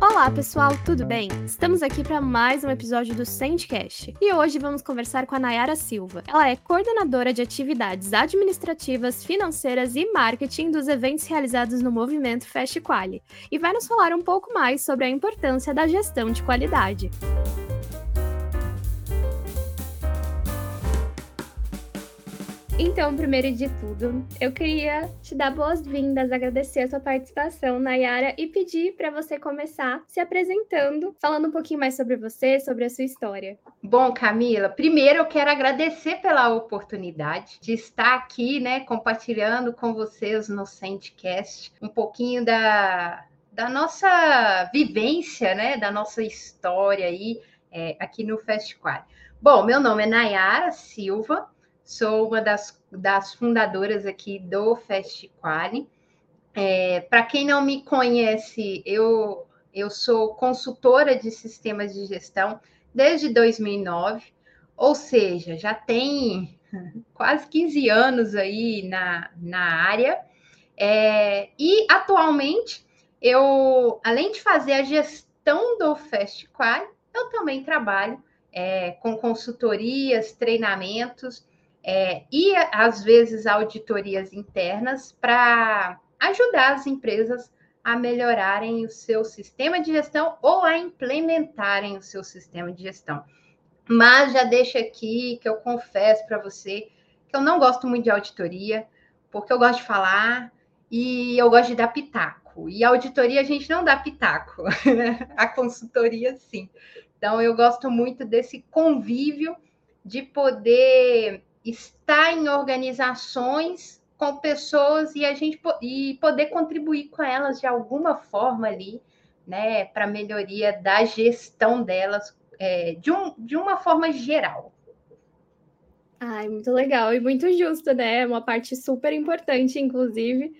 Olá, pessoal, tudo bem? Estamos aqui para mais um episódio do Sendcast e hoje vamos conversar com a Nayara Silva. Ela é coordenadora de atividades administrativas, financeiras e marketing dos eventos realizados no movimento Fast Quali e vai nos falar um pouco mais sobre a importância da gestão de qualidade. Então, primeiro de tudo, eu queria te dar boas-vindas, agradecer a sua participação, Nayara, e pedir para você começar se apresentando, falando um pouquinho mais sobre você, sobre a sua história. Bom, Camila, primeiro eu quero agradecer pela oportunidade de estar aqui, né, compartilhando com vocês no Sandcast um pouquinho da, da nossa vivência, né, da nossa história aí é, aqui no Festival. Bom, meu nome é Nayara Silva, sou uma das, das fundadoras aqui do Festiquali. É, Para quem não me conhece, eu, eu sou consultora de sistemas de gestão desde 2009, ou seja, já tem quase 15 anos aí na, na área. É, e atualmente, eu, além de fazer a gestão do Festiquali, eu também trabalho é, com consultorias, treinamentos é, e às vezes auditorias internas para ajudar as empresas a melhorarem o seu sistema de gestão ou a implementarem o seu sistema de gestão. Mas já deixo aqui que eu confesso para você que eu não gosto muito de auditoria, porque eu gosto de falar e eu gosto de dar pitaco. E auditoria a gente não dá pitaco, a consultoria sim. Então eu gosto muito desse convívio de poder estar em organizações com pessoas e a gente e poder contribuir com elas de alguma forma ali, né, para melhoria da gestão delas é, de, um, de uma forma geral. Ai, muito legal e muito justo, né? Uma parte super importante, inclusive.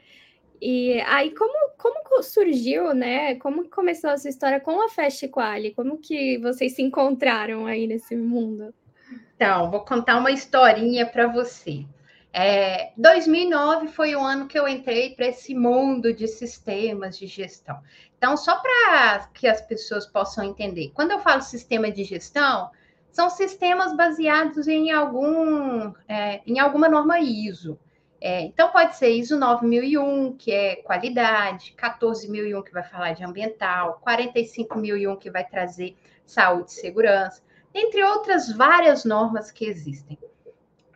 E aí, como, como surgiu, né? Como começou a sua história com a Fast Quali? Como que vocês se encontraram aí nesse mundo? Então, vou contar uma historinha para você. É, 2009 foi o ano que eu entrei para esse mundo de sistemas de gestão. Então, só para que as pessoas possam entender, quando eu falo sistema de gestão, são sistemas baseados em algum é, em alguma norma ISO. É, então, pode ser ISO 9001, que é qualidade, 14001, que vai falar de ambiental, 45001, que vai trazer saúde e segurança entre outras várias normas que existem.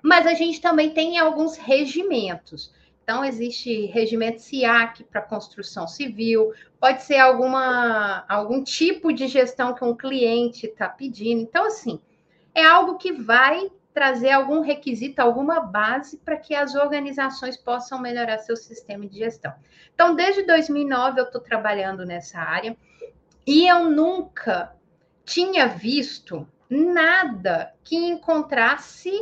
Mas a gente também tem alguns regimentos. Então, existe regimento SIAC para construção civil, pode ser alguma, algum tipo de gestão que um cliente está pedindo. Então, assim, é algo que vai trazer algum requisito, alguma base para que as organizações possam melhorar seu sistema de gestão. Então, desde 2009 eu estou trabalhando nessa área e eu nunca tinha visto nada que encontrasse,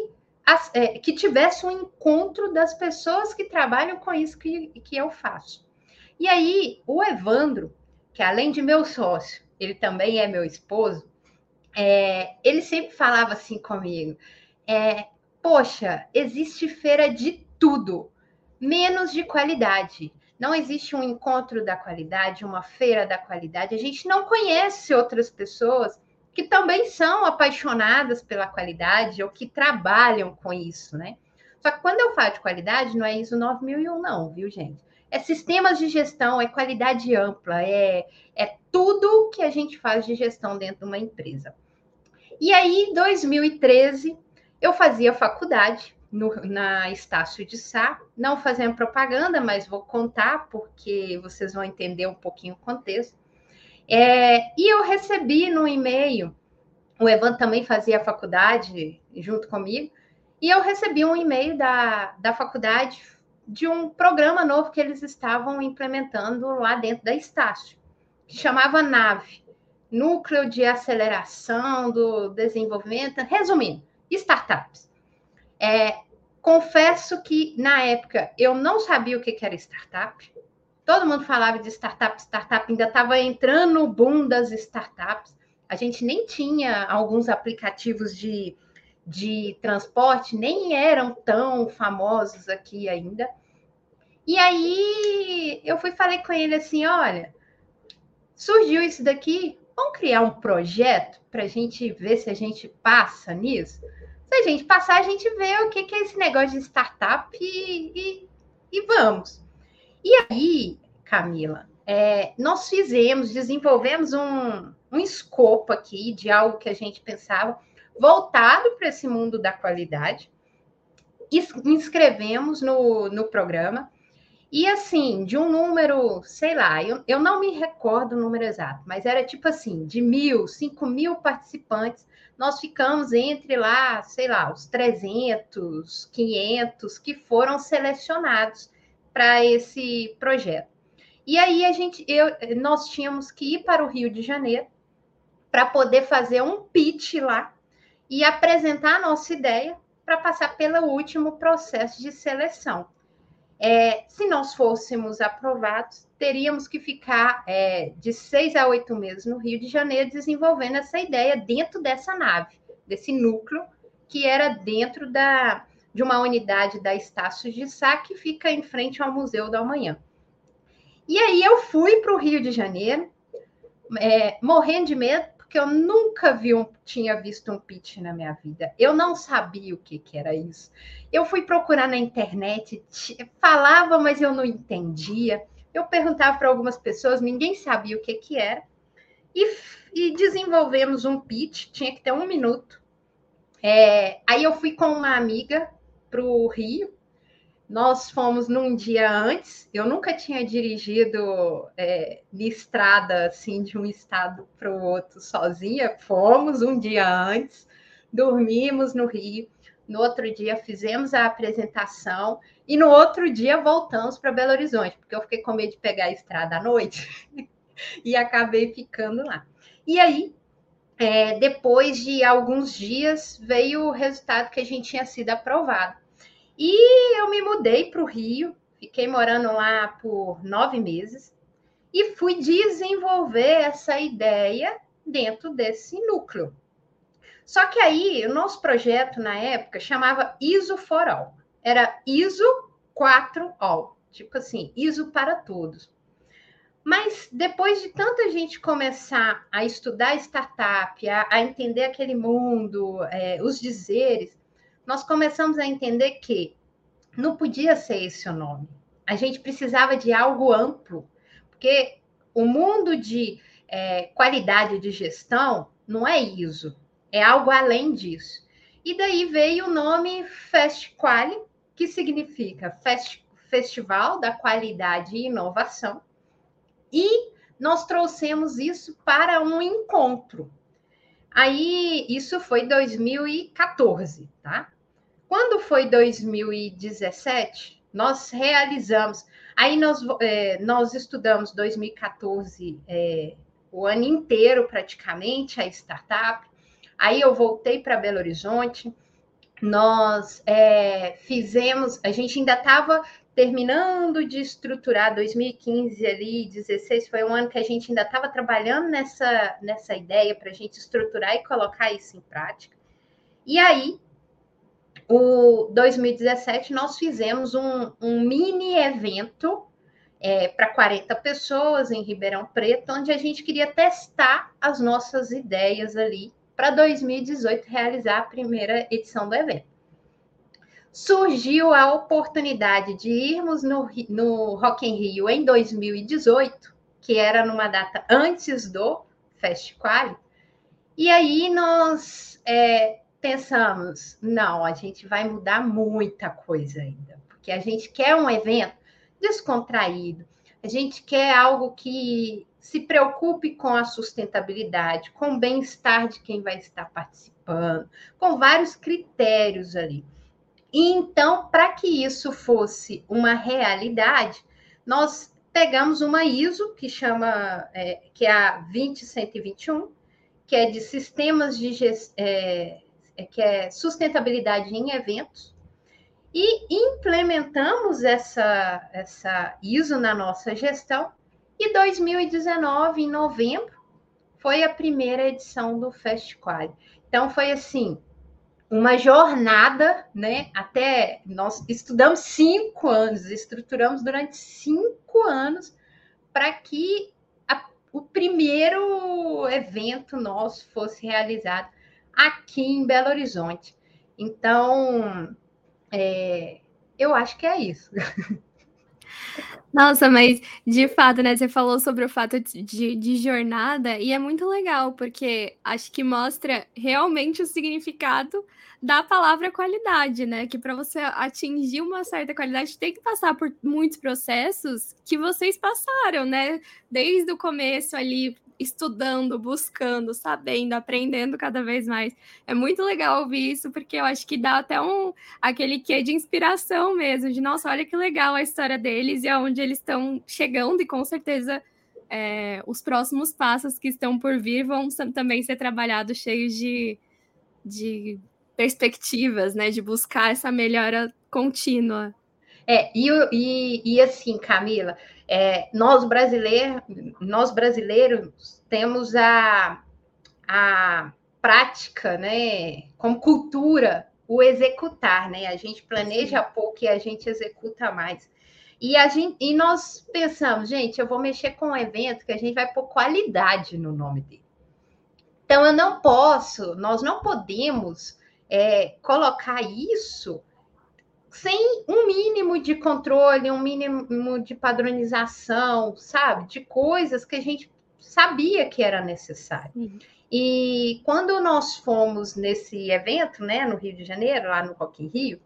as, é, que tivesse um encontro das pessoas que trabalham com isso que, que eu faço. E aí, o Evandro, que além de meu sócio, ele também é meu esposo, é, ele sempre falava assim comigo: é, Poxa, existe feira de tudo, menos de qualidade. Não existe um encontro da qualidade, uma feira da qualidade. A gente não conhece outras pessoas que também são apaixonadas pela qualidade ou que trabalham com isso, né? Só que quando eu falo de qualidade, não é ISO 9001, não, viu, gente? É sistemas de gestão, é qualidade ampla, é, é tudo que a gente faz de gestão dentro de uma empresa. E aí, em 2013, eu fazia faculdade no, na Estácio de Sá, não fazendo propaganda, mas vou contar porque vocês vão entender um pouquinho o contexto. É, e eu recebi no e-mail, o Evan também fazia faculdade junto comigo, e eu recebi um e-mail da, da faculdade de um programa novo que eles estavam implementando lá dentro da Estácio, que chamava NAVE, Núcleo de Aceleração do Desenvolvimento, resumindo, startups. É, confesso que, na época, eu não sabia o que era startup, Todo mundo falava de startup, startup ainda estava entrando no boom das startups. A gente nem tinha alguns aplicativos de, de transporte, nem eram tão famosos aqui ainda. E aí eu fui falei com ele assim, olha, surgiu isso daqui, vamos criar um projeto para a gente ver se a gente passa nisso. Se a gente passar, a gente vê o que, que é esse negócio de startup e, e, e vamos. E aí, Camila, é, nós fizemos, desenvolvemos um, um escopo aqui de algo que a gente pensava voltado para esse mundo da qualidade. Inscrevemos no, no programa. E assim, de um número, sei lá, eu, eu não me recordo o número exato, mas era tipo assim, de mil, cinco mil participantes, nós ficamos entre lá, sei lá, os 300, 500 que foram selecionados para esse projeto. E aí a gente, eu, nós tínhamos que ir para o Rio de Janeiro para poder fazer um pitch lá e apresentar a nossa ideia para passar pelo último processo de seleção. É, se nós fôssemos aprovados, teríamos que ficar é, de seis a oito meses no Rio de Janeiro desenvolvendo essa ideia dentro dessa nave, desse núcleo que era dentro da, de uma unidade da Estácio de Sá que fica em frente ao Museu do Amanhã. E aí eu fui para o Rio de Janeiro, é, morrendo de medo, porque eu nunca vi um, tinha visto um pitch na minha vida. Eu não sabia o que, que era isso. Eu fui procurar na internet, falava, mas eu não entendia. Eu perguntava para algumas pessoas, ninguém sabia o que, que era. E, e desenvolvemos um pitch, tinha que ter um minuto. É, aí eu fui com uma amiga para o Rio, nós fomos num dia antes, eu nunca tinha dirigido é, de estrada assim de um estado para o outro sozinha. Fomos um dia antes, dormimos no Rio. No outro dia fizemos a apresentação e no outro dia voltamos para Belo Horizonte, porque eu fiquei com medo de pegar a estrada à noite e acabei ficando lá. E aí, é, depois de alguns dias, veio o resultado que a gente tinha sido aprovado. E eu me mudei para o Rio, fiquei morando lá por nove meses e fui desenvolver essa ideia dentro desse núcleo. Só que aí, o nosso projeto na época chamava ISO for All. Era ISO 4 All, tipo assim, ISO para todos. Mas depois de tanta gente começar a estudar startup, a, a entender aquele mundo, é, os dizeres, nós começamos a entender que não podia ser esse o nome. A gente precisava de algo amplo, porque o mundo de é, qualidade de gestão não é ISO, é algo além disso. E daí veio o nome Fast Quali, que significa Fest, Festival da Qualidade e Inovação. E nós trouxemos isso para um encontro. Aí, isso foi 2014, tá? Quando foi 2017, nós realizamos. Aí nós, é, nós estudamos 2014 é, o ano inteiro, praticamente, a startup. Aí eu voltei para Belo Horizonte. Nós é, fizemos, a gente ainda estava terminando de estruturar 2015 ali, 16 foi um ano que a gente ainda estava trabalhando nessa, nessa ideia para a gente estruturar e colocar isso em prática. E aí o 2017 nós fizemos um, um mini evento é, para 40 pessoas em Ribeirão Preto, onde a gente queria testar as nossas ideias ali para 2018 realizar a primeira edição do evento. Surgiu a oportunidade de irmos no, no Rock in Rio em 2018, que era numa data antes do Festival, e aí nós é, pensamos, não, a gente vai mudar muita coisa ainda, porque a gente quer um evento descontraído, a gente quer algo que se preocupe com a sustentabilidade, com o bem-estar de quem vai estar participando, com vários critérios ali. E então, para que isso fosse uma realidade, nós pegamos uma ISO que chama, é, que é a 20121, que é de sistemas de é, é, que é sustentabilidade em eventos, e implementamos essa, essa ISO na nossa gestão. E 2019, em novembro, foi a primeira edição do Fast Quali. Então, foi assim: uma jornada, né? Até nós estudamos cinco anos, estruturamos durante cinco anos para que a, o primeiro evento nosso fosse realizado aqui em Belo Horizonte. Então, é, eu acho que é isso. Nossa, mas de fato, né? Você falou sobre o fato de, de, jornada, e é muito legal, porque acho que mostra realmente o significado da palavra qualidade, né? Que para você atingir uma certa qualidade, tem que passar por muitos processos que vocês passaram, né? Desde o começo ali, estudando, buscando, sabendo, aprendendo cada vez mais. É muito legal ouvir isso, porque eu acho que dá até um aquele quê de inspiração mesmo, de nossa, olha que legal a história deles e aonde eles estão chegando, e com certeza é, os próximos passos que estão por vir vão também ser trabalhados cheios de, de perspectivas, né? De buscar essa melhora contínua. É, e, e, e assim, Camila, é, nós, brasileiros, nós brasileiros temos a, a prática, né, como cultura, o executar, né? A gente planeja pouco e a gente executa mais. E, a gente, e nós pensamos, gente, eu vou mexer com um evento que a gente vai pôr qualidade no nome dele. Então, eu não posso, nós não podemos é, colocar isso sem um mínimo de controle, um mínimo de padronização, sabe? De coisas que a gente sabia que era necessário. Uhum. E quando nós fomos nesse evento, né, no Rio de Janeiro, lá no Rock in Rio,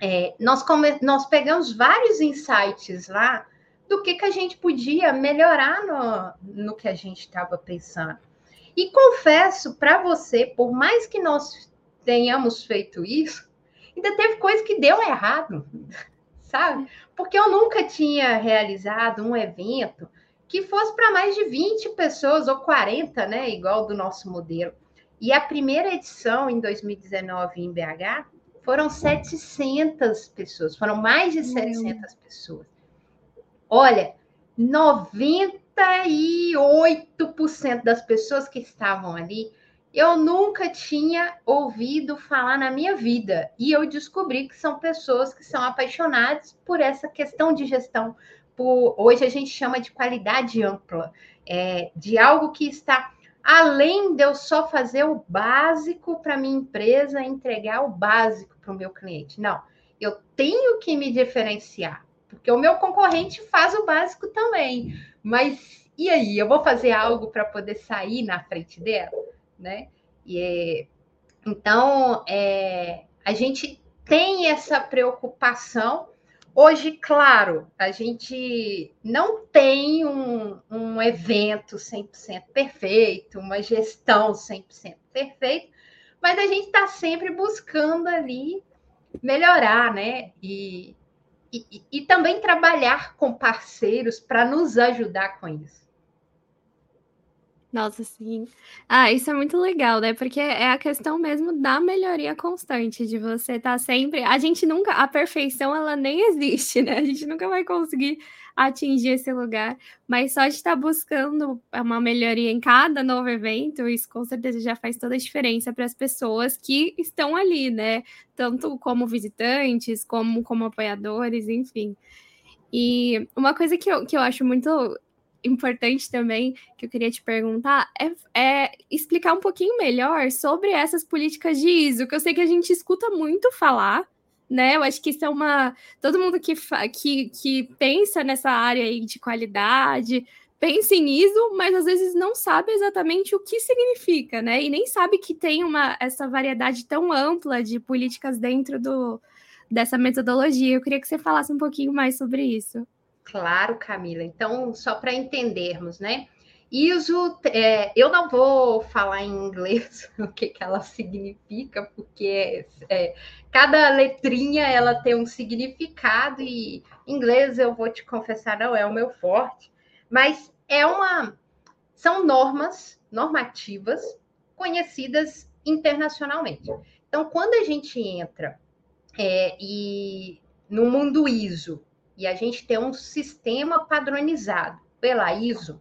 é, nós, come... nós pegamos vários insights lá do que, que a gente podia melhorar no, no que a gente estava pensando. E confesso para você, por mais que nós tenhamos feito isso, ainda teve coisa que deu errado, sabe? Porque eu nunca tinha realizado um evento que fosse para mais de 20 pessoas ou 40, né? Igual do nosso modelo. E a primeira edição, em 2019, em BH, foram 700 pessoas, foram mais de 700 pessoas. Olha, 98% das pessoas que estavam ali eu nunca tinha ouvido falar na minha vida. E eu descobri que são pessoas que são apaixonadas por essa questão de gestão. Por, hoje a gente chama de qualidade ampla, é, de algo que está além de eu só fazer o básico para minha empresa, entregar o básico para o meu cliente. Não, eu tenho que me diferenciar, porque o meu concorrente faz o básico também. Mas e aí, eu vou fazer algo para poder sair na frente dela? Né? E, é, então, é, a gente tem essa preocupação. Hoje, claro, a gente não tem um, um evento 100% perfeito, uma gestão 100% perfeita, mas a gente está sempre buscando ali melhorar, né? E, e, e também trabalhar com parceiros para nos ajudar com isso. Nossa, sim. Ah, isso é muito legal, né? Porque é a questão mesmo da melhoria constante, de você estar tá sempre. A gente nunca. A perfeição, ela nem existe, né? A gente nunca vai conseguir atingir esse lugar, mas só de estar tá buscando uma melhoria em cada novo evento, isso com certeza já faz toda a diferença para as pessoas que estão ali, né? Tanto como visitantes, como como apoiadores, enfim. E uma coisa que eu, que eu acho muito importante também que eu queria te perguntar é, é, explicar um pouquinho melhor sobre essas políticas de ISO, que eu sei que a gente escuta muito falar, né? Eu acho que isso é uma. Todo mundo que, que, que pensa nessa área aí de qualidade pensa em ISO, mas às vezes não sabe exatamente o que significa, né? E nem sabe que tem uma essa variedade tão ampla de políticas dentro do, dessa metodologia. Eu queria que você falasse um pouquinho mais sobre isso. Claro, Camila. Então, só para entendermos, né? ISO, é, eu não vou falar em inglês o que, que ela significa, porque é, cada letrinha ela tem um significado e inglês eu vou te confessar não é o meu forte, mas é uma são normas normativas conhecidas internacionalmente. Então, quando a gente entra é, e no mundo ISO e a gente tem um sistema padronizado pela ISO,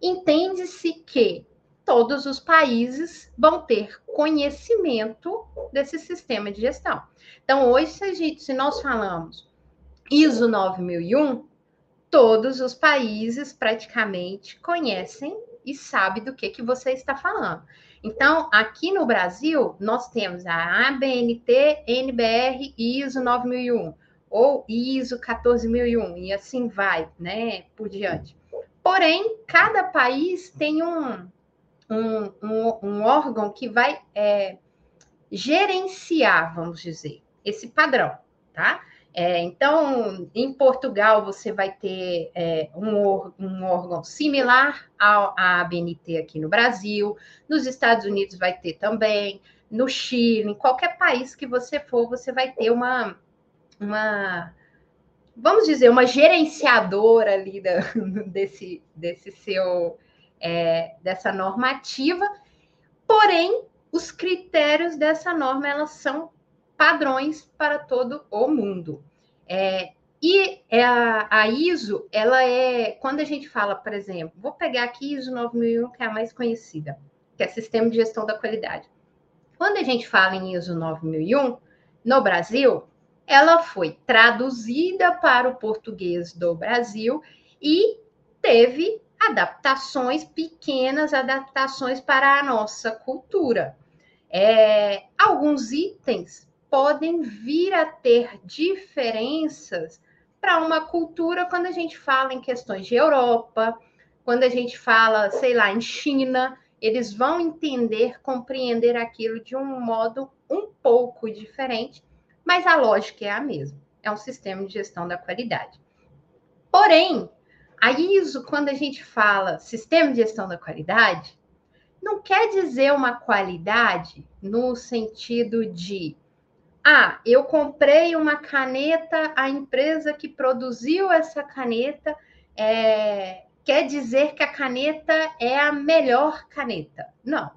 entende-se que todos os países vão ter conhecimento desse sistema de gestão. Então, hoje, se nós falamos ISO 9001, todos os países praticamente conhecem e sabem do que, que você está falando. Então, aqui no Brasil, nós temos a ABNT, NBR e ISO 9001, ou ISO 14001, e assim vai, né, por diante. Porém, cada país tem um, um, um, um órgão que vai é, gerenciar, vamos dizer, esse padrão, tá? É, então, em Portugal, você vai ter é, um, um, órgão similar ao, à ABNT aqui no Brasil, nos Estados Unidos vai ter também, no Chile, em qualquer país que você for, você vai ter uma, uma vamos dizer, uma gerenciadora ali da, desse, desse seu, é, dessa normativa, porém, os critérios dessa norma, elas são padrões para todo o mundo. É, e é a, a, ISO, ela é, quando a gente fala, por exemplo, vou pegar aqui ISO 9001, que é a mais conhecida, que é Sistema de Gestão da Qualidade. Quando a gente fala em ISO 9001, no Brasil, ela foi traduzida para o português do Brasil e teve adaptações, pequenas adaptações para a nossa cultura. É, alguns itens podem vir a ter diferenças para uma cultura quando a gente fala em questões de Europa, quando a gente fala, sei lá, em China, eles vão entender, compreender aquilo de um modo um pouco diferente, mas a lógica é a mesma. É um sistema de gestão da qualidade. Porém, a ISO, quando a gente fala sistema de gestão da qualidade, não quer dizer uma qualidade no sentido de ah, eu comprei uma caneta, a empresa que produziu essa caneta é, quer dizer que a caneta é a melhor caneta. Não.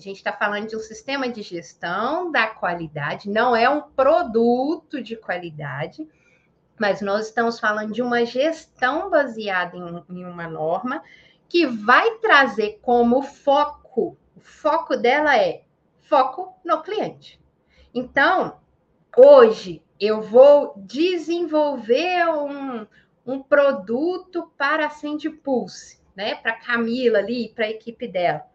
A gente está falando de um sistema de gestão da qualidade, não é um produto de qualidade, mas nós estamos falando de uma gestão baseada em, em uma norma que vai trazer como foco, o foco dela é foco no cliente. Então, hoje eu vou desenvolver um, um produto para a Sandy Pulse, né? Para Camila ali, para a equipe dela.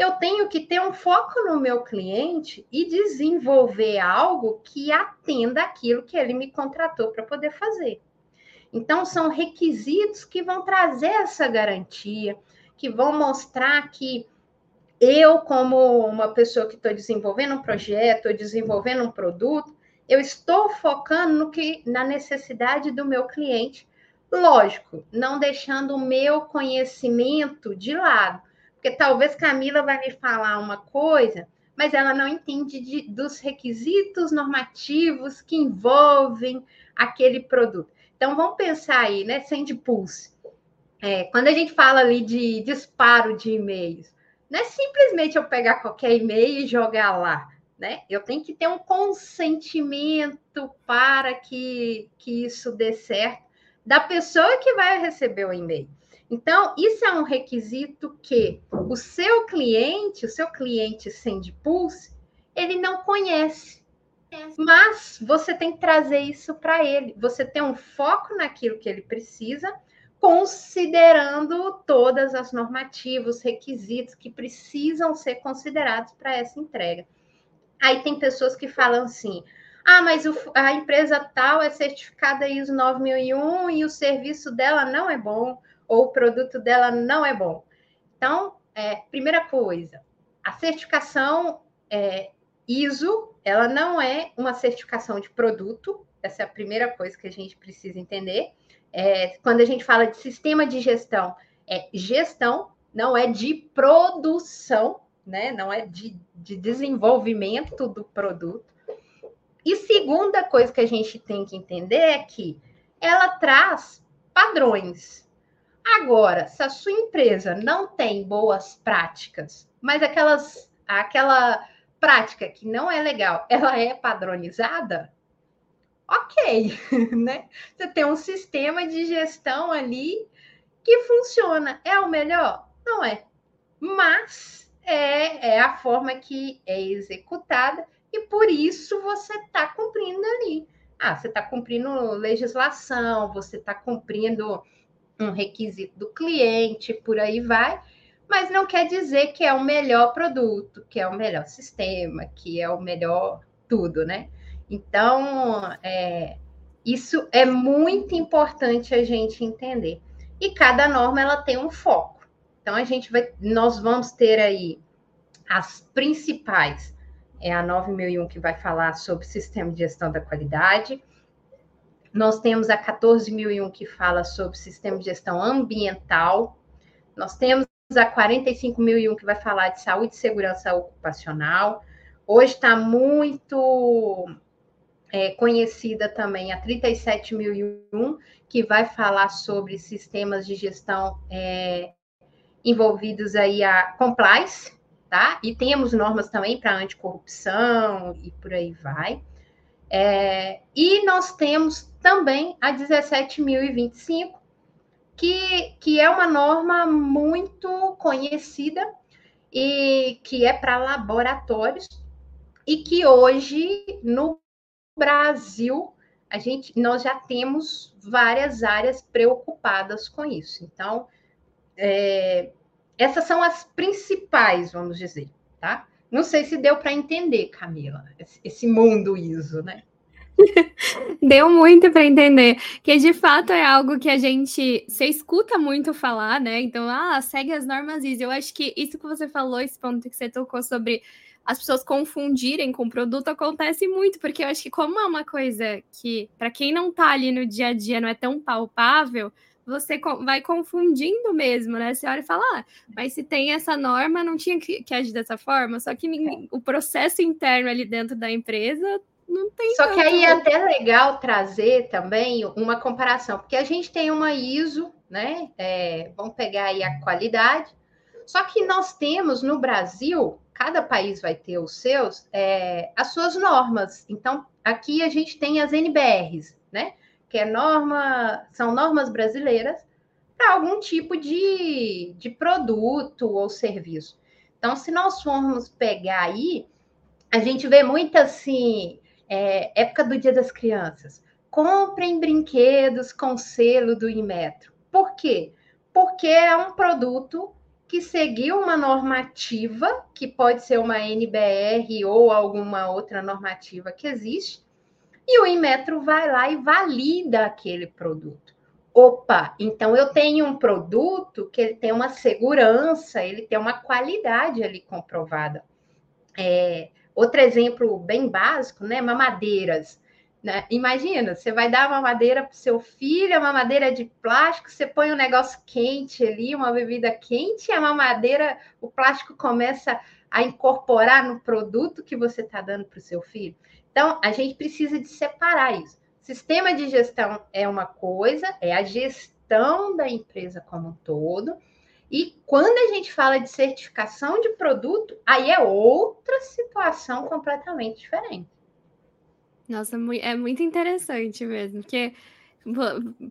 Eu tenho que ter um foco no meu cliente e desenvolver algo que atenda aquilo que ele me contratou para poder fazer. Então, são requisitos que vão trazer essa garantia, que vão mostrar que eu, como uma pessoa que estou desenvolvendo um projeto, ou desenvolvendo um produto, eu estou focando no que na necessidade do meu cliente, lógico, não deixando o meu conhecimento de lado, porque talvez Camila vai me falar uma coisa, mas ela não entende de, dos requisitos normativos que envolvem aquele produto. Então vamos pensar aí, né? Send pulse. É, quando a gente fala ali de disparo de e-mails, não é simplesmente eu pegar qualquer e-mail e jogar lá né? Eu tenho que ter um consentimento para que, que isso dê certo da pessoa que vai receber o e-mail. Então, isso é um requisito que o seu cliente, o seu cliente Sendpulse, ele não conhece. Mas você tem que trazer isso para ele. Você tem um foco naquilo que ele precisa, considerando todas as normativas, requisitos que precisam ser considerados para essa entrega. Aí tem pessoas que falam assim: ah, mas a empresa tal é certificada ISO 9001 e o serviço dela não é bom, ou o produto dela não é bom. Então, é, primeira coisa, a certificação é, ISO, ela não é uma certificação de produto, essa é a primeira coisa que a gente precisa entender. É, quando a gente fala de sistema de gestão, é gestão, não é de produção, né? Não é de, de desenvolvimento do produto. E segunda coisa que a gente tem que entender é que ela traz padrões. Agora, se a sua empresa não tem boas práticas, mas aquelas aquela prática que não é legal, ela é padronizada, ok, né? Você tem um sistema de gestão ali que funciona. É o melhor? Não é mas é, é a forma que é executada e por isso você está cumprindo ali. Ah, você está cumprindo legislação, você está cumprindo um requisito do cliente, por aí vai, mas não quer dizer que é o melhor produto, que é o melhor sistema, que é o melhor tudo, né? Então, é, isso é muito importante a gente entender. E cada norma ela tem um foco. Então a gente vai, nós vamos ter aí as principais. É a 9001 que vai falar sobre sistema de gestão da qualidade. Nós temos a 14001 que fala sobre sistema de gestão ambiental. Nós temos a 45001 que vai falar de saúde e segurança ocupacional. Hoje está muito é, conhecida também a 37001, que vai falar sobre sistemas de gestão é, envolvidos aí a compliance, tá? E temos normas também para anticorrupção e por aí vai. É, e nós temos também a 17.025, que, que é uma norma muito conhecida e que é para laboratórios e que hoje no Brasil, a gente, nós já temos várias áreas preocupadas com isso. Então, é, essas são as principais, vamos dizer, tá? Não sei se deu para entender, Camila, esse mundo ISO, né? Deu muito para entender, que de fato é algo que a gente se escuta muito falar, né? Então, ah, segue as normas ISO. Eu acho que isso que você falou, esse ponto que você tocou sobre as pessoas confundirem com o produto acontece muito, porque eu acho que como é uma coisa que, para quem não tá ali no dia a dia, não é tão palpável, você vai confundindo mesmo, né? Você olha e fala, ah, mas se tem essa norma, não tinha que, que agir dessa forma, só que ninguém, o processo interno ali dentro da empresa não tem. Só que aí é até legal trazer também uma comparação, porque a gente tem uma ISO, né? É, vamos pegar aí a qualidade, só que nós temos no Brasil cada país vai ter os seus, é, as suas normas. Então, aqui a gente tem as NBRs, né? Que é norma, são normas brasileiras para algum tipo de, de produto ou serviço. Então, se nós formos pegar aí, a gente vê muito assim, é, época do Dia das Crianças. Comprem brinquedos com selo do Inmetro. Por quê? Porque é um produto que seguiu uma normativa, que pode ser uma NBR ou alguma outra normativa que existe, e o Inmetro vai lá e valida aquele produto. Opa, então eu tenho um produto que ele tem uma segurança, ele tem uma qualidade ali comprovada. É, outro exemplo bem básico, né? Mamadeiras. Né? Imagina, você vai dar uma madeira para o seu filho, uma madeira de plástico, você põe um negócio quente ali, uma bebida quente, e a mamadeira, o plástico começa a incorporar no produto que você está dando para o seu filho. Então, a gente precisa de separar isso. Sistema de gestão é uma coisa, é a gestão da empresa como um todo. E quando a gente fala de certificação de produto, aí é outra situação completamente diferente. Nossa, é muito interessante mesmo, porque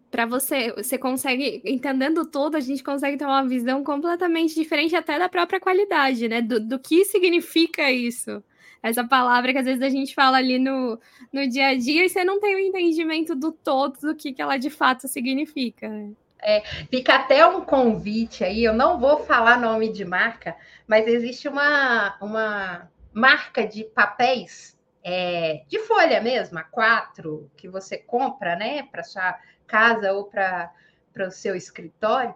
para você, você consegue, entendendo tudo, a gente consegue ter uma visão completamente diferente até da própria qualidade, né? Do, do que significa isso. Essa palavra que às vezes a gente fala ali no, no dia a dia e você não tem o entendimento do todo do que, que ela de fato significa. Né? É, fica até um convite aí, eu não vou falar nome de marca, mas existe uma, uma marca de papéis é, de folha mesmo, a quatro, que você compra, né, para sua casa ou para o seu escritório,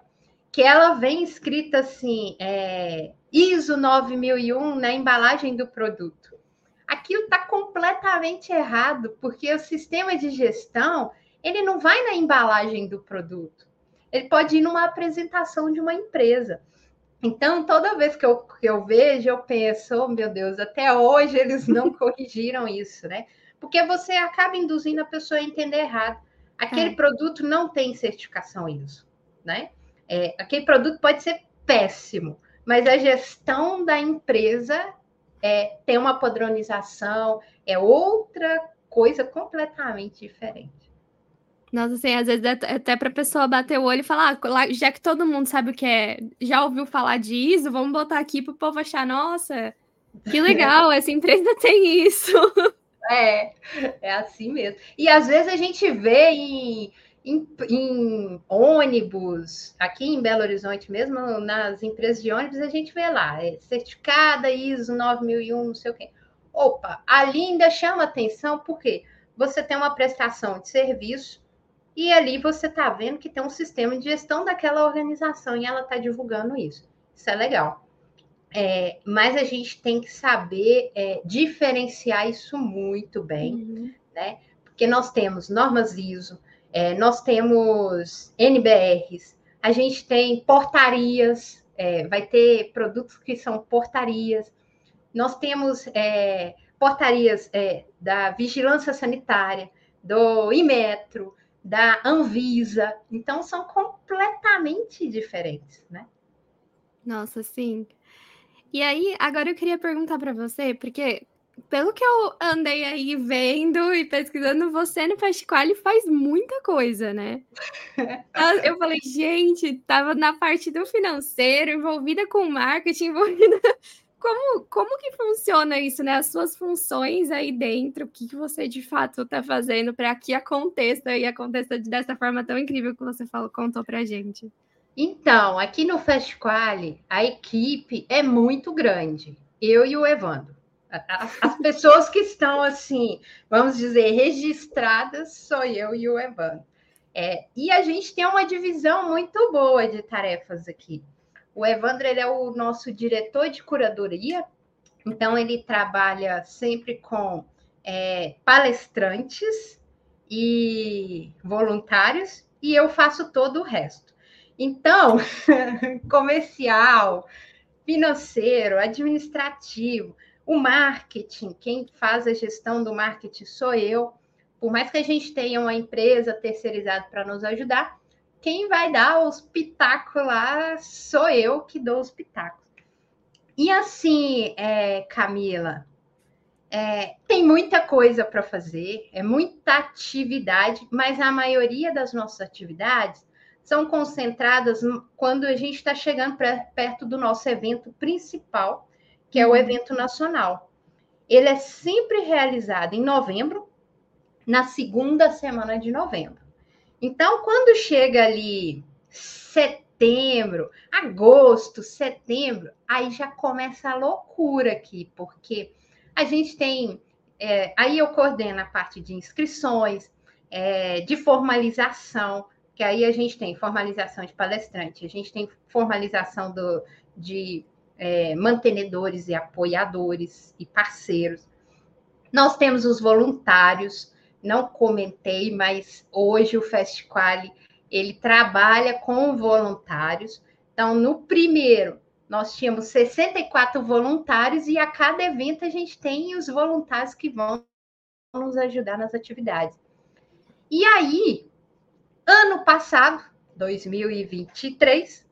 que ela vem escrita assim, é, ISO 9001 na embalagem do produto. Aquilo está completamente errado, porque o sistema de gestão ele não vai na embalagem do produto. Ele pode ir numa apresentação de uma empresa. Então, toda vez que eu, que eu vejo, eu penso, oh, meu Deus, até hoje eles não corrigiram isso, né? Porque você acaba induzindo a pessoa a entender errado. Aquele é. produto não tem certificação ISO, né? É, aquele produto pode ser péssimo, mas a gestão da empresa é, tem uma padronização, é outra coisa completamente diferente. Nossa, assim, às vezes é até para a pessoa bater o olho e falar, ah, já que todo mundo sabe o que é, já ouviu falar de ISO, vamos botar aqui para o povo achar, nossa, que legal, essa empresa tem isso. É, é assim mesmo. E às vezes a gente vê em, em, em, ônibus, aqui em Belo Horizonte mesmo, nas empresas de ônibus, a gente vê lá, é certificada ISO 9001, não sei o quê. Opa, ali ainda chama atenção, porque você tem uma prestação de serviço e ali você está vendo que tem um sistema de gestão daquela organização e ela está divulgando isso. Isso é legal. É, mas a gente tem que saber é, diferenciar isso muito bem, uhum. né? Porque nós temos normas ISO, é, nós temos NBRs, a gente tem portarias, é, vai ter produtos que são portarias, nós temos é, portarias é, da vigilância sanitária, do Imetro, da Anvisa. Então, são completamente diferentes, né? Nossa, sim. E aí, agora eu queria perguntar para você, porque pelo que eu andei aí vendo e pesquisando, você no Festival faz muita coisa, né? eu falei, gente, tava na parte do financeiro, envolvida com marketing, envolvida como, como que funciona isso, né? As suas funções aí dentro, o que, que você de fato está fazendo para que aconteça e aconteça dessa forma tão incrível que você falou, contou para gente. Então, aqui no Festival, a equipe é muito grande. Eu e o Evandro. As, as pessoas que estão assim, vamos dizer, registradas, sou eu e o Evandro. É, e a gente tem uma divisão muito boa de tarefas aqui. O Evandro é o nosso diretor de curadoria, então ele trabalha sempre com é, palestrantes e voluntários, e eu faço todo o resto. Então, comercial, financeiro, administrativo, o marketing, quem faz a gestão do marketing sou eu. Por mais que a gente tenha uma empresa terceirizada para nos ajudar, quem vai dar os pitacos lá sou eu que dou os pitacos. E assim, é, Camila, é, tem muita coisa para fazer, é muita atividade, mas a maioria das nossas atividades são concentradas quando a gente está chegando pra, perto do nosso evento principal, que é o uhum. evento nacional. Ele é sempre realizado em novembro, na segunda semana de novembro. Então, quando chega ali setembro, agosto, setembro, aí já começa a loucura aqui, porque a gente tem. É, aí eu coordeno a parte de inscrições, é, de formalização, que aí a gente tem formalização de palestrante, a gente tem formalização do, de é, mantenedores e apoiadores e parceiros. Nós temos os voluntários, não comentei, mas hoje o Festival ele trabalha com voluntários. Então, no primeiro, nós tínhamos 64 voluntários e a cada evento a gente tem os voluntários que vão nos ajudar nas atividades. E aí, ano passado, 2023,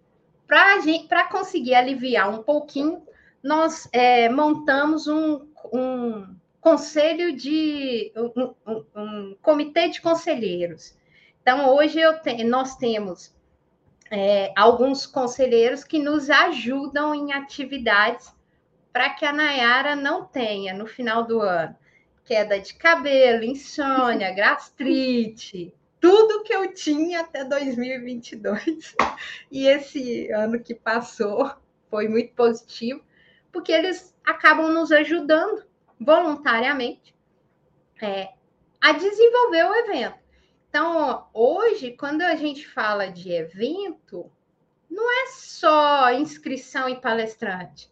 para conseguir aliviar um pouquinho, nós é, montamos um, um conselho de um, um, um, comitê de conselheiros. Então, hoje te, nós temos é, alguns conselheiros que nos ajudam em atividades para que a Nayara não tenha, no final do ano, queda de cabelo, insônia, gastrite, tudo que eu tinha até 2022. E esse ano que passou foi muito positivo, porque eles acabam nos ajudando voluntariamente é, a desenvolver o evento. Então, hoje, quando a gente fala de evento, não é só inscrição e palestrante.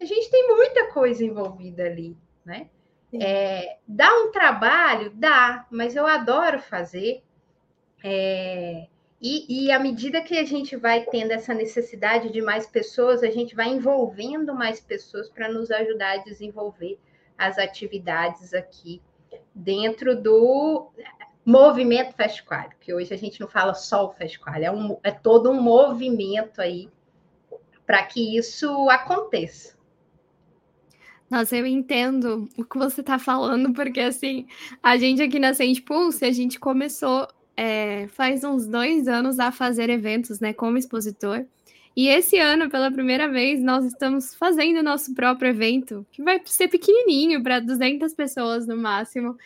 A gente tem muita coisa envolvida ali, né? É, dá um trabalho? Dá, mas eu adoro fazer. É, e, e à medida que a gente vai tendo essa necessidade de mais pessoas, a gente vai envolvendo mais pessoas para nos ajudar a desenvolver as atividades aqui dentro do movimento Festival, que hoje a gente não fala só o Festival, é, um, é todo um movimento aí para que isso aconteça. Nossa, eu entendo o que você está falando, porque assim, a gente aqui na Sente Pulse, a gente começou é, faz uns dois anos a fazer eventos, né, como expositor. E esse ano, pela primeira vez, nós estamos fazendo nosso próprio evento, que vai ser pequenininho, para 200 pessoas no máximo.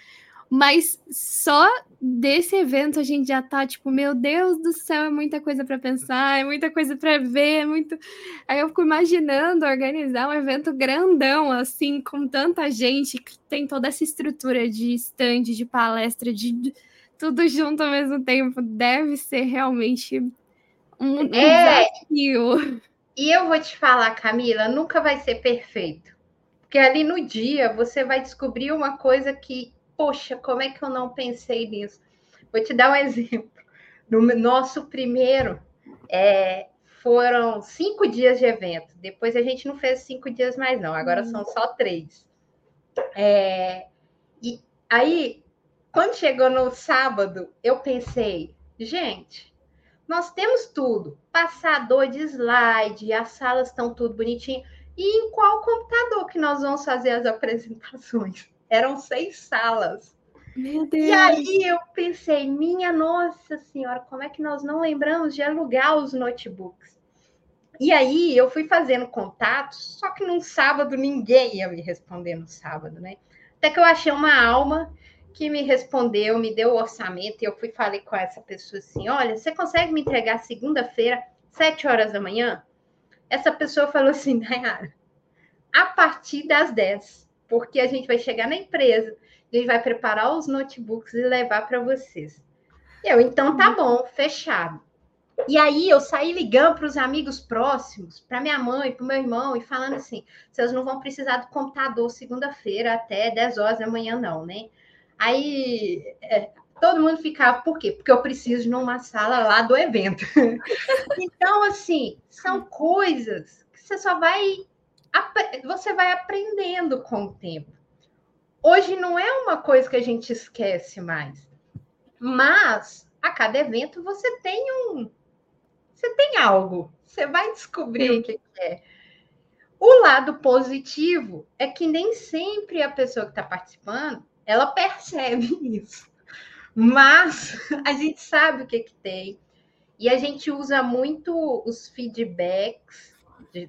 Mas só desse evento a gente já tá tipo, meu Deus do céu, é muita coisa para pensar, é muita coisa para ver, é muito. Aí eu fico imaginando organizar um evento grandão assim, com tanta gente que tem toda essa estrutura de stand, de palestra, de tudo junto ao mesmo tempo. Deve ser realmente um, um é. desafio. E eu vou te falar, Camila, nunca vai ser perfeito. Porque ali no dia você vai descobrir uma coisa que poxa, como é que eu não pensei nisso? Vou te dar um exemplo. No nosso primeiro, é, foram cinco dias de evento. Depois a gente não fez cinco dias mais, não. Agora são só três. É, e aí, quando chegou no sábado, eu pensei, gente, nós temos tudo: passador de slide, as salas estão tudo bonitinho. E em qual computador que nós vamos fazer as apresentações? eram seis salas. Meu Deus. E aí eu pensei, minha nossa senhora, como é que nós não lembramos de alugar os notebooks? E aí eu fui fazendo contatos, só que num sábado ninguém ia me responder no sábado, né? Até que eu achei uma alma que me respondeu, me deu o orçamento, e eu fui falei com essa pessoa assim: olha, você consegue me entregar segunda-feira, sete horas da manhã? Essa pessoa falou assim, Nayara, a partir das dez porque a gente vai chegar na empresa, a gente vai preparar os notebooks e levar para vocês. Eu, então tá bom, fechado. E aí eu saí ligando para os amigos próximos, para minha mãe, para o meu irmão, e falando assim: vocês não vão precisar do computador segunda-feira até 10 horas da manhã, não, né? Aí é, todo mundo ficava, por quê? Porque eu preciso de uma sala lá do evento. então, assim, são coisas que você só vai você vai aprendendo com o tempo. Hoje não é uma coisa que a gente esquece mais, mas a cada evento você tem um, você tem algo, você vai descobrir Sim. o que é. O lado positivo é que nem sempre a pessoa que está participando ela percebe isso, mas a gente sabe o que, que tem e a gente usa muito os feedbacks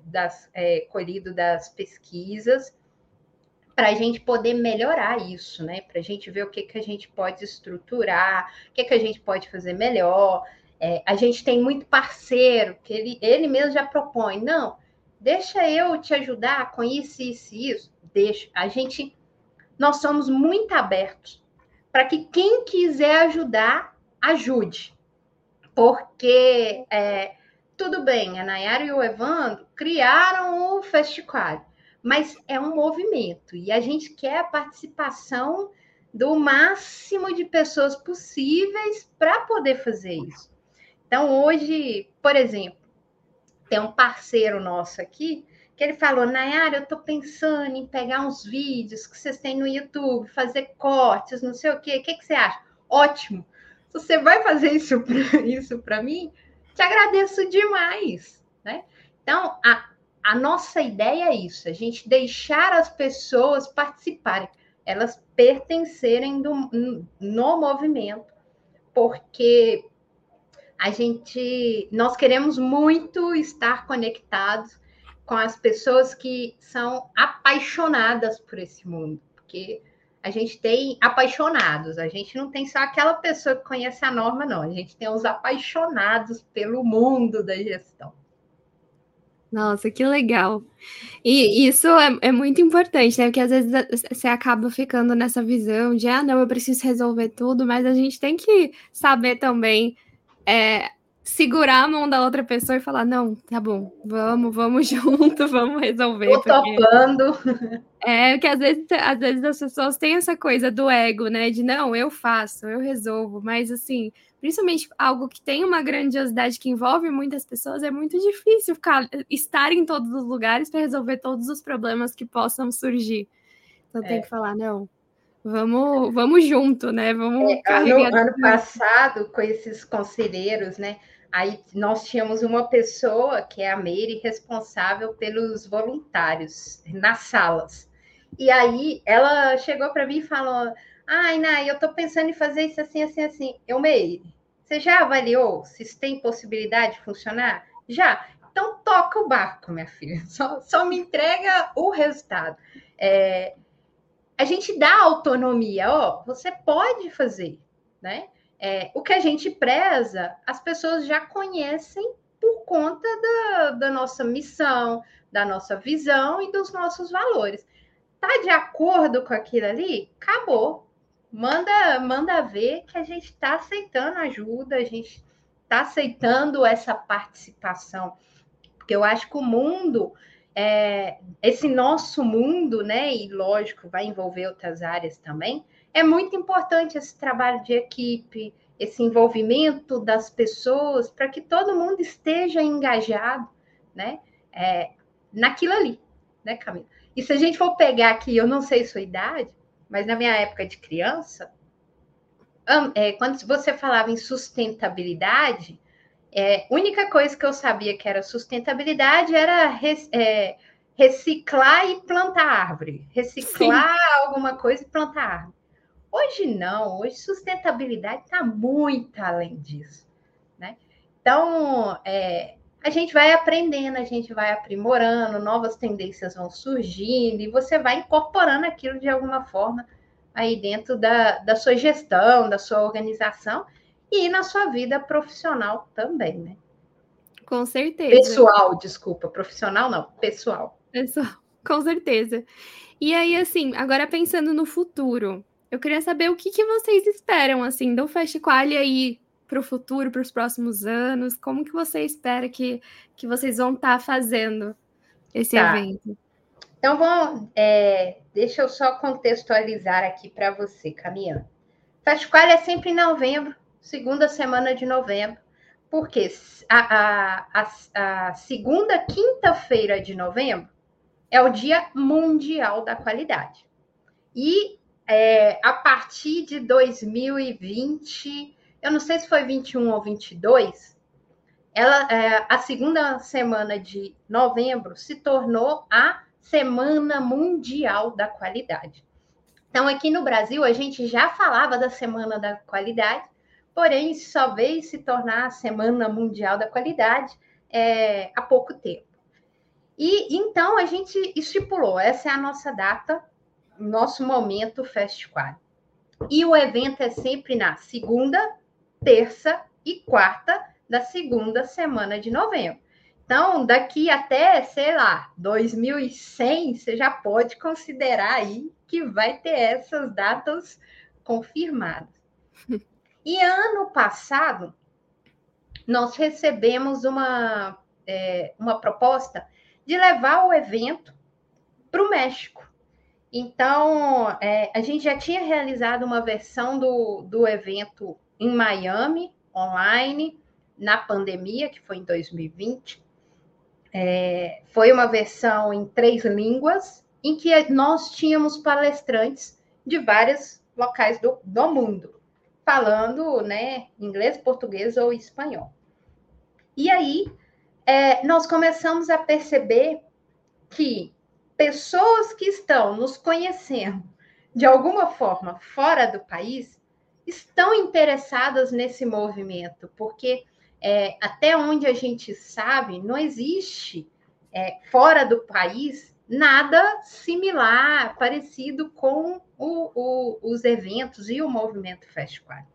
das, é, colhido das pesquisas, para a gente poder melhorar isso, né? Para a gente ver o que, que a gente pode estruturar, o que, que a gente pode fazer melhor. É, a gente tem muito parceiro que ele, ele mesmo já propõe, não, deixa eu te ajudar com isso, isso isso. Deixa. A gente, nós somos muito abertos para que quem quiser ajudar, ajude. Porque é, tudo bem, a Nayara e o Evandro criaram o festival, mas é um movimento e a gente quer a participação do máximo de pessoas possíveis para poder fazer isso. Então, hoje, por exemplo, tem um parceiro nosso aqui que ele falou: Nayara, eu estou pensando em pegar uns vídeos que vocês têm no YouTube, fazer cortes, não sei o quê. O que, que você acha? Ótimo. Se você vai fazer isso para isso mim, te agradeço demais, né? Então, a, a nossa ideia é isso, a gente deixar as pessoas participarem, elas pertencerem do, no movimento, porque a gente, nós queremos muito estar conectados com as pessoas que são apaixonadas por esse mundo, porque a gente tem apaixonados, a gente não tem só aquela pessoa que conhece a norma, não, a gente tem os apaixonados pelo mundo da gestão. Nossa, que legal. E isso é, é, muito importante, né? Porque às vezes você acaba ficando nessa visão de, ah, não, eu preciso resolver tudo, mas a gente tem que saber também é, segurar a mão da outra pessoa e falar: não, tá bom, vamos, vamos junto, vamos resolver. Tô porque... topando. É, que às vezes, às vezes as pessoas têm essa coisa do ego, né? De não, eu faço, eu resolvo, mas assim, principalmente algo que tem uma grandiosidade que envolve muitas pessoas, é muito difícil ficar, estar em todos os lugares para resolver todos os problemas que possam surgir. Então é. tem que falar, não, vamos, vamos junto, né? Vamos é, ano, ano passado, com esses conselheiros, né? Aí nós tínhamos uma pessoa, que é a Meire, responsável pelos voluntários nas salas. E aí ela chegou para mim e falou: Ai, Nai, eu estou pensando em fazer isso assim, assim, assim. Eu meio. Você já avaliou se isso tem possibilidade de funcionar? Já. Então toca o barco, minha filha. Só, só me entrega o resultado. É, a gente dá autonomia, ó, você pode fazer, né? É, o que a gente preza, as pessoas já conhecem por conta da, da nossa missão, da nossa visão e dos nossos valores. Tá de acordo com aquilo ali? Acabou. Manda, manda ver que a gente está aceitando ajuda, a gente está aceitando essa participação. Porque eu acho que o mundo, é, esse nosso mundo, né, e lógico, vai envolver outras áreas também, é muito importante esse trabalho de equipe, esse envolvimento das pessoas, para que todo mundo esteja engajado, né? É, naquilo ali, né, Camila? E se a gente for pegar aqui, eu não sei sua idade, mas na minha época de criança, é, quando você falava em sustentabilidade, é, única coisa que eu sabia que era sustentabilidade era res, é, reciclar e plantar árvore. Reciclar Sim. alguma coisa e plantar árvore. Hoje não, hoje sustentabilidade está muito além disso. Né? Então, é, a gente vai aprendendo, a gente vai aprimorando, novas tendências vão surgindo e você vai incorporando aquilo de alguma forma aí dentro da, da sua gestão, da sua organização e na sua vida profissional também, né? Com certeza. Pessoal, desculpa, profissional não, pessoal. Pessoal, com certeza. E aí, assim, agora pensando no futuro, eu queria saber o que, que vocês esperam, assim, do Fast Quali aí para o futuro, para os próximos anos? Como que você espera que, que vocês vão estar tá fazendo esse tá. evento? Então, vamos, é, deixa eu só contextualizar aqui para você, Caminhando. Fast Quali é sempre em novembro, segunda semana de novembro, porque a, a, a, a segunda quinta-feira de novembro é o Dia Mundial da Qualidade. E é, a partir de 2020, eu não sei se foi 21 ou 22, ela, é, a segunda semana de novembro se tornou a Semana Mundial da Qualidade. Então, aqui no Brasil, a gente já falava da Semana da Qualidade, porém só veio se tornar a Semana Mundial da Qualidade é, há pouco tempo. E então a gente estipulou, essa é a nossa data, nosso momento Fast Quad. E o evento é sempre na segunda, terça e quarta da segunda semana de novembro. Então, daqui até, sei lá, 2100, você já pode considerar aí que vai ter essas datas confirmadas. E ano passado, nós recebemos uma, é, uma proposta de levar o evento para o México. Então, é, a gente já tinha realizado uma versão do, do evento em Miami, online, na pandemia, que foi em 2020. É, foi uma versão em três línguas, em que nós tínhamos palestrantes de vários locais do, do mundo falando né, inglês, português ou espanhol. E aí, é, nós começamos a perceber que pessoas que estão nos conhecendo de alguma forma fora do país estão interessadas nesse movimento, porque é, até onde a gente sabe, não existe é, fora do país nada similar, parecido com o, o, os eventos e o movimento Festival.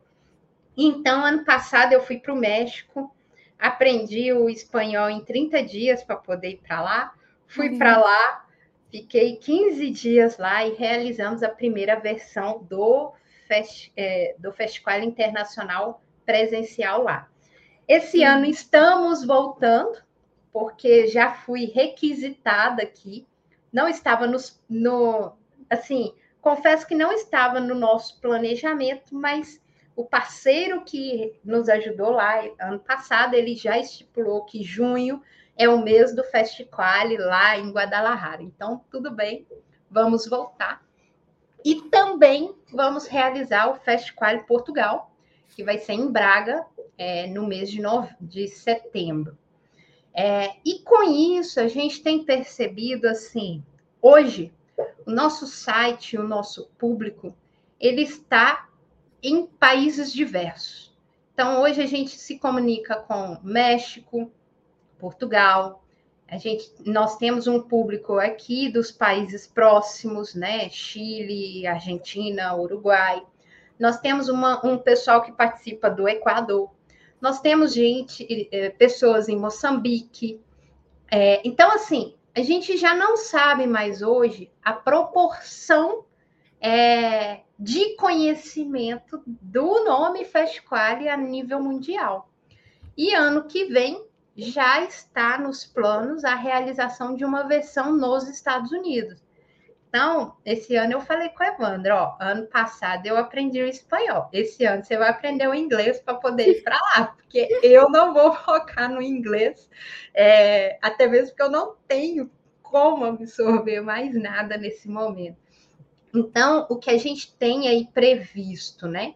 Então, ano passado eu fui para o México, aprendi o espanhol em 30 dias para poder ir para lá, fui uhum. para lá, fiquei 15 dias lá e realizamos a primeira versão do, fest, é, do Festival Internacional presencial lá. Esse uhum. ano estamos voltando, porque já fui requisitada aqui não estava no, no, assim, confesso que não estava no nosso planejamento, mas o parceiro que nos ajudou lá ano passado, ele já estipulou que junho é o mês do Festival lá em Guadalajara. Então, tudo bem, vamos voltar. E também vamos realizar o Festival Portugal, que vai ser em Braga, é, no mês de, nove... de setembro. É, e com isso, a gente tem percebido assim, hoje, o nosso site, o nosso público, ele está em países diversos. Então, hoje a gente se comunica com México, Portugal, a gente, nós temos um público aqui dos países próximos, né? Chile, Argentina, Uruguai. Nós temos uma, um pessoal que participa do Equador. Nós temos gente, eh, pessoas em Moçambique. É, então, assim, a gente já não sabe mais hoje a proporção é, de conhecimento do nome Festquali a nível mundial. E ano que vem já está nos planos a realização de uma versão nos Estados Unidos. Então, esse ano eu falei com o Evandro, ó, ano passado eu aprendi o espanhol. Esse ano você vai aprender o inglês para poder ir para lá, porque eu não vou focar no inglês, é, até mesmo porque eu não tenho como absorver mais nada nesse momento. Então, o que a gente tem aí previsto, né?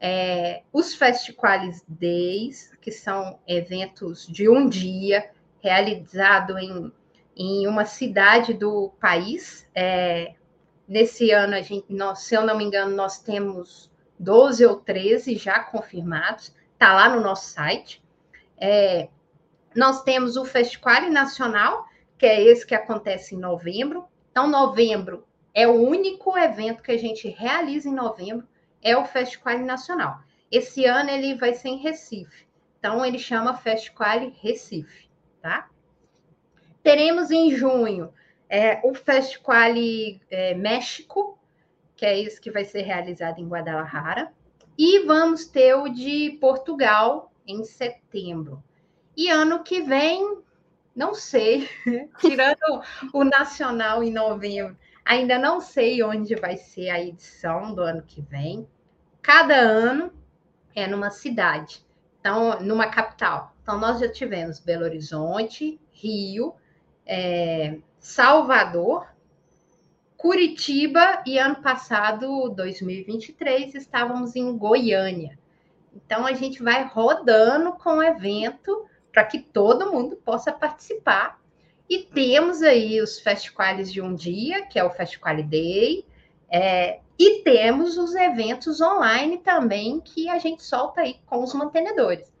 É, os Festiquales Days, que são eventos de um dia, realizado em, em uma cidade do país. É, nesse ano, a gente, nós, se eu não me engano, nós temos 12 ou 13 já confirmados, está lá no nosso site. É, nós temos o Festival Nacional, que é esse que acontece em novembro. Então, novembro é o único evento que a gente realiza em novembro, é o Festival Nacional. Esse ano ele vai ser em Recife. Então, ele chama Festquali Recife, tá? Teremos em junho é, o Festquali é, México, que é esse que vai ser realizado em Guadalajara. E vamos ter o de Portugal em setembro. E ano que vem, não sei, tirando o nacional em novembro, ainda não sei onde vai ser a edição do ano que vem. Cada ano é numa cidade. Então, numa capital. Então, nós já tivemos Belo Horizonte, Rio, é, Salvador, Curitiba e ano passado, 2023, estávamos em Goiânia. Então, a gente vai rodando com o evento para que todo mundo possa participar. E temos aí os festivais de um dia, que é o Festival Day, é, e temos os eventos online também que a gente solta aí com os mantenedores.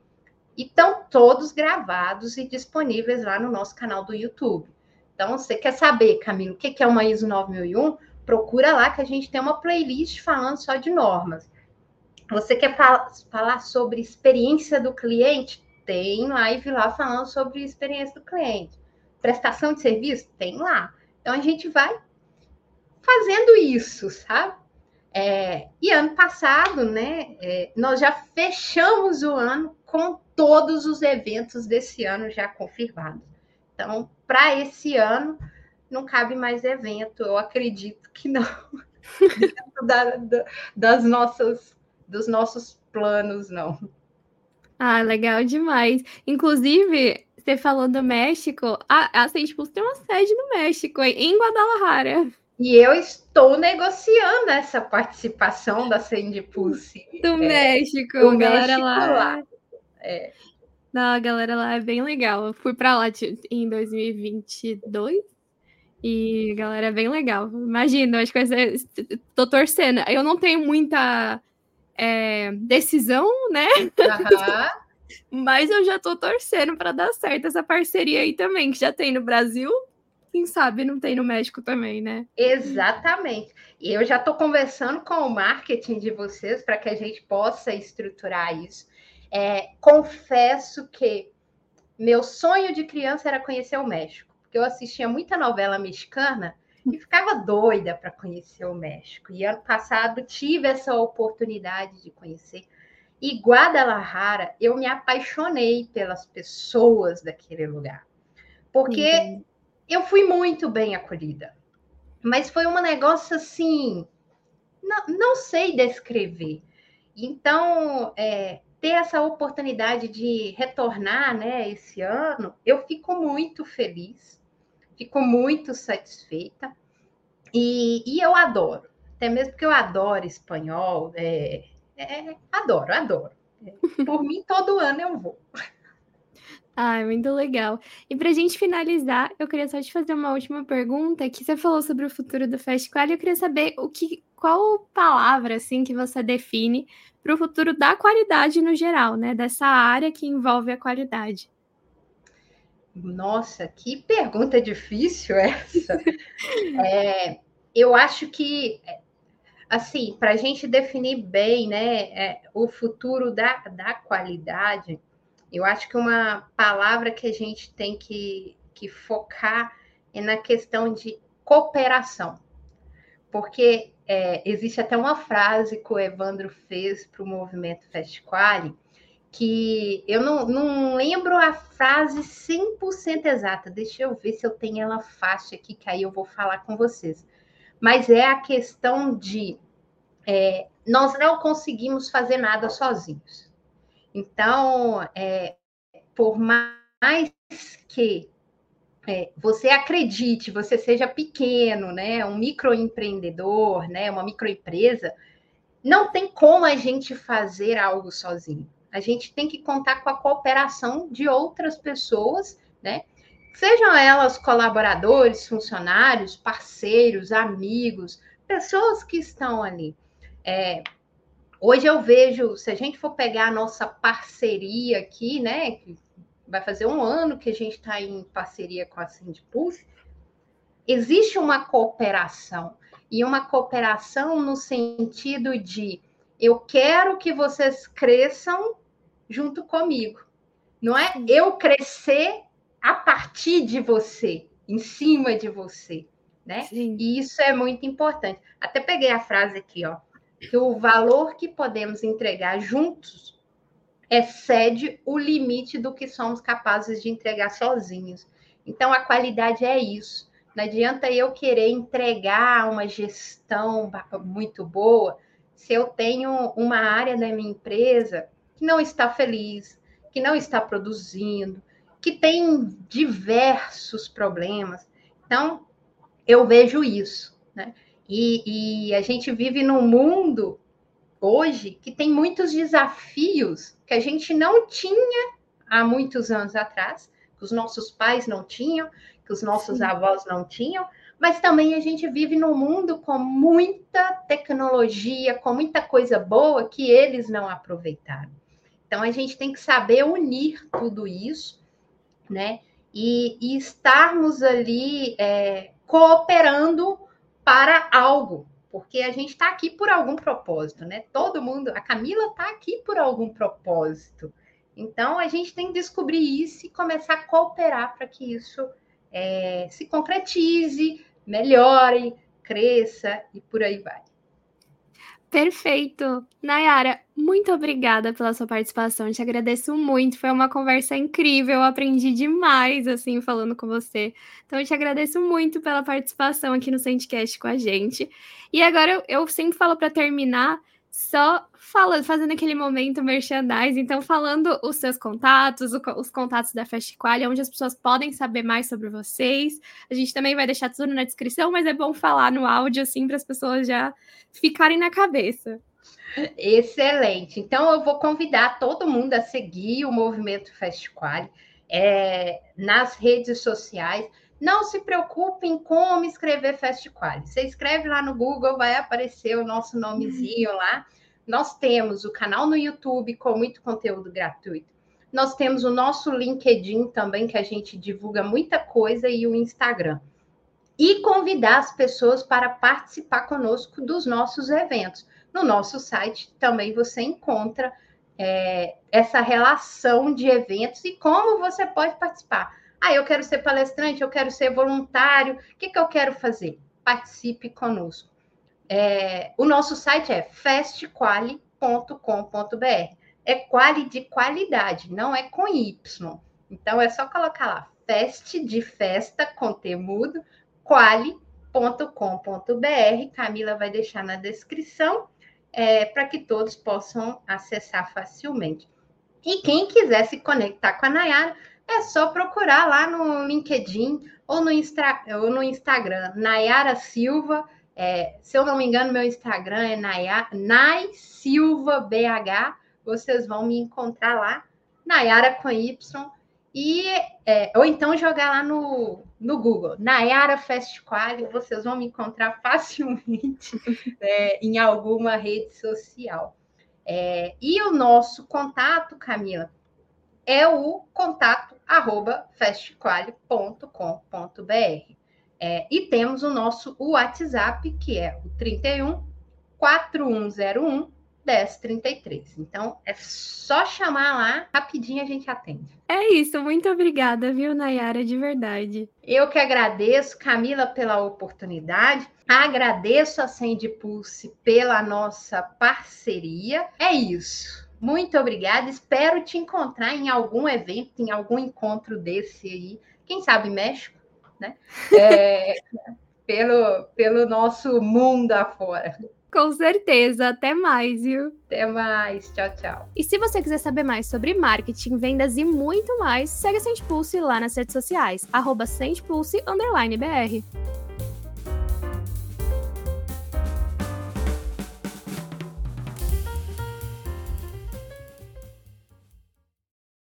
E estão todos gravados e disponíveis lá no nosso canal do YouTube. Então, você quer saber, Camilo, o que é uma ISO 9001? Procura lá que a gente tem uma playlist falando só de normas. Você quer falar sobre experiência do cliente? Tem live lá falando sobre experiência do cliente. Prestação de serviço? Tem lá. Então, a gente vai fazendo isso, sabe? É, e ano passado, né, é, nós já fechamos o ano com todos os eventos desse ano já confirmados. Então, para esse ano, não cabe mais evento, eu acredito que não, da, da, das nossas, dos nossos planos, não. Ah, legal demais. Inclusive, você falou do México, a, a Sente tem uma sede no México, em Guadalajara. E eu estou negociando essa participação da Sandy Pulse. Do é, México, do galera México lá. lá. É. Não, a galera lá é bem legal. Eu fui para lá em 2022 e a galera é bem legal. Imagina, acho que vai ser. Tô torcendo. Eu não tenho muita é, decisão, né? Uhum. Mas eu já tô torcendo para dar certo essa parceria aí também, que já tem no Brasil, quem sabe não tem no México também, né? Exatamente. E eu já estou conversando com o marketing de vocês para que a gente possa estruturar isso. É, confesso que meu sonho de criança era conhecer o México, porque eu assistia muita novela mexicana e ficava doida para conhecer o México. E ano passado tive essa oportunidade de conhecer. E Guadalajara, eu me apaixonei pelas pessoas daquele lugar. Porque eu fui muito bem acolhida. Mas foi um negócio assim, não, não sei descrever. Então, é, ter essa oportunidade de retornar né, esse ano, eu fico muito feliz, fico muito satisfeita. E, e eu adoro, até mesmo porque eu adoro espanhol, é, é, adoro, adoro. Por mim, todo ano eu vou. Ah, muito legal. E para a gente finalizar, eu queria só te fazer uma última pergunta, que você falou sobre o futuro do festival, e eu queria saber o que, qual palavra assim que você define para o futuro da qualidade no geral, né? Dessa área que envolve a qualidade. Nossa, que pergunta difícil essa. é, eu acho que, assim, para a gente definir bem, né, é, o futuro da, da qualidade eu acho que uma palavra que a gente tem que, que focar é na questão de cooperação. Porque é, existe até uma frase que o Evandro fez para o movimento Festiquali, que eu não, não lembro a frase 100% exata. Deixa eu ver se eu tenho ela fácil aqui, que aí eu vou falar com vocês. Mas é a questão de é, nós não conseguimos fazer nada sozinhos. Então, é, por mais que é, você acredite, você seja pequeno, né, um microempreendedor, né, uma microempresa, não tem como a gente fazer algo sozinho. A gente tem que contar com a cooperação de outras pessoas, né? Sejam elas colaboradores, funcionários, parceiros, amigos, pessoas que estão ali. É, Hoje eu vejo, se a gente for pegar a nossa parceria aqui, né? Que vai fazer um ano que a gente está em parceria com a Sindipulse, existe uma cooperação. E uma cooperação no sentido de eu quero que vocês cresçam junto comigo. Não é eu crescer a partir de você, em cima de você, né? Sim. E isso é muito importante. Até peguei a frase aqui, ó que o valor que podemos entregar juntos excede o limite do que somos capazes de entregar sozinhos. Então, a qualidade é isso. Não adianta eu querer entregar uma gestão muito boa se eu tenho uma área da minha empresa que não está feliz, que não está produzindo, que tem diversos problemas. Então, eu vejo isso. Né? E, e a gente vive num mundo hoje que tem muitos desafios que a gente não tinha há muitos anos atrás, que os nossos pais não tinham, que os nossos Sim. avós não tinham, mas também a gente vive num mundo com muita tecnologia, com muita coisa boa que eles não aproveitaram. Então a gente tem que saber unir tudo isso, né? E, e estarmos ali é, cooperando para algo, porque a gente está aqui por algum propósito, né? Todo mundo, a Camila está aqui por algum propósito. Então a gente tem que descobrir isso e começar a cooperar para que isso é, se concretize, melhore, cresça e por aí vai. Perfeito. Nayara, muito obrigada pela sua participação. Te agradeço muito. Foi uma conversa incrível. Eu aprendi demais, assim, falando com você. Então, eu te agradeço muito pela participação aqui no Sentcast com a gente. E agora, eu sempre falo para terminar só falando, fazendo aquele momento merchandise, então falando os seus contatos, os contatos da Festiqualia, onde as pessoas podem saber mais sobre vocês. A gente também vai deixar tudo na descrição, mas é bom falar no áudio assim para as pessoas já ficarem na cabeça. Excelente. Então eu vou convidar todo mundo a seguir o movimento Festiqualia é, nas redes sociais. Não se preocupem como escrever Festiquali. Você escreve lá no Google, vai aparecer o nosso nomezinho lá. Nós temos o canal no YouTube com muito conteúdo gratuito. Nós temos o nosso LinkedIn também, que a gente divulga muita coisa, e o Instagram. E convidar as pessoas para participar conosco dos nossos eventos. No nosso site também você encontra é, essa relação de eventos e como você pode participar. Ah, eu quero ser palestrante, eu quero ser voluntário. O que, que eu quero fazer? Participe conosco. É, o nosso site é festquali.com.br. É quali de qualidade, não é com Y. Então é só colocar lá, fest de festa com temudo, quali.com.br. Camila vai deixar na descrição é, para que todos possam acessar facilmente. E quem quiser se conectar com a Nayara, é só procurar lá no LinkedIn ou no, Instra, ou no Instagram, Nayara Silva. É, se eu não me engano, meu Instagram é Nayara, Nay Silva BH. Vocês vão me encontrar lá, Nayara com Y. E, é, ou então jogar lá no, no Google, Nayara Fast Quali, vocês vão me encontrar facilmente é, em alguma rede social. É, e o nosso contato, Camila, é o contato arroba fastquali.com.br. É, e temos o nosso WhatsApp, que é o 31 4101 1033. Então, é só chamar lá, rapidinho a gente atende. É isso, muito obrigada, viu, Nayara, de verdade. Eu que agradeço, Camila, pela oportunidade. Agradeço a Sandy Pulse pela nossa parceria. É isso. Muito obrigada. Espero te encontrar em algum evento, em algum encontro desse aí. Quem sabe México, né? É, pelo, pelo nosso mundo afora. Com certeza. Até mais, viu? Até mais. Tchau, tchau. E se você quiser saber mais sobre marketing, vendas e muito mais, segue a Sente Pulse lá nas redes sociais, arroba BR.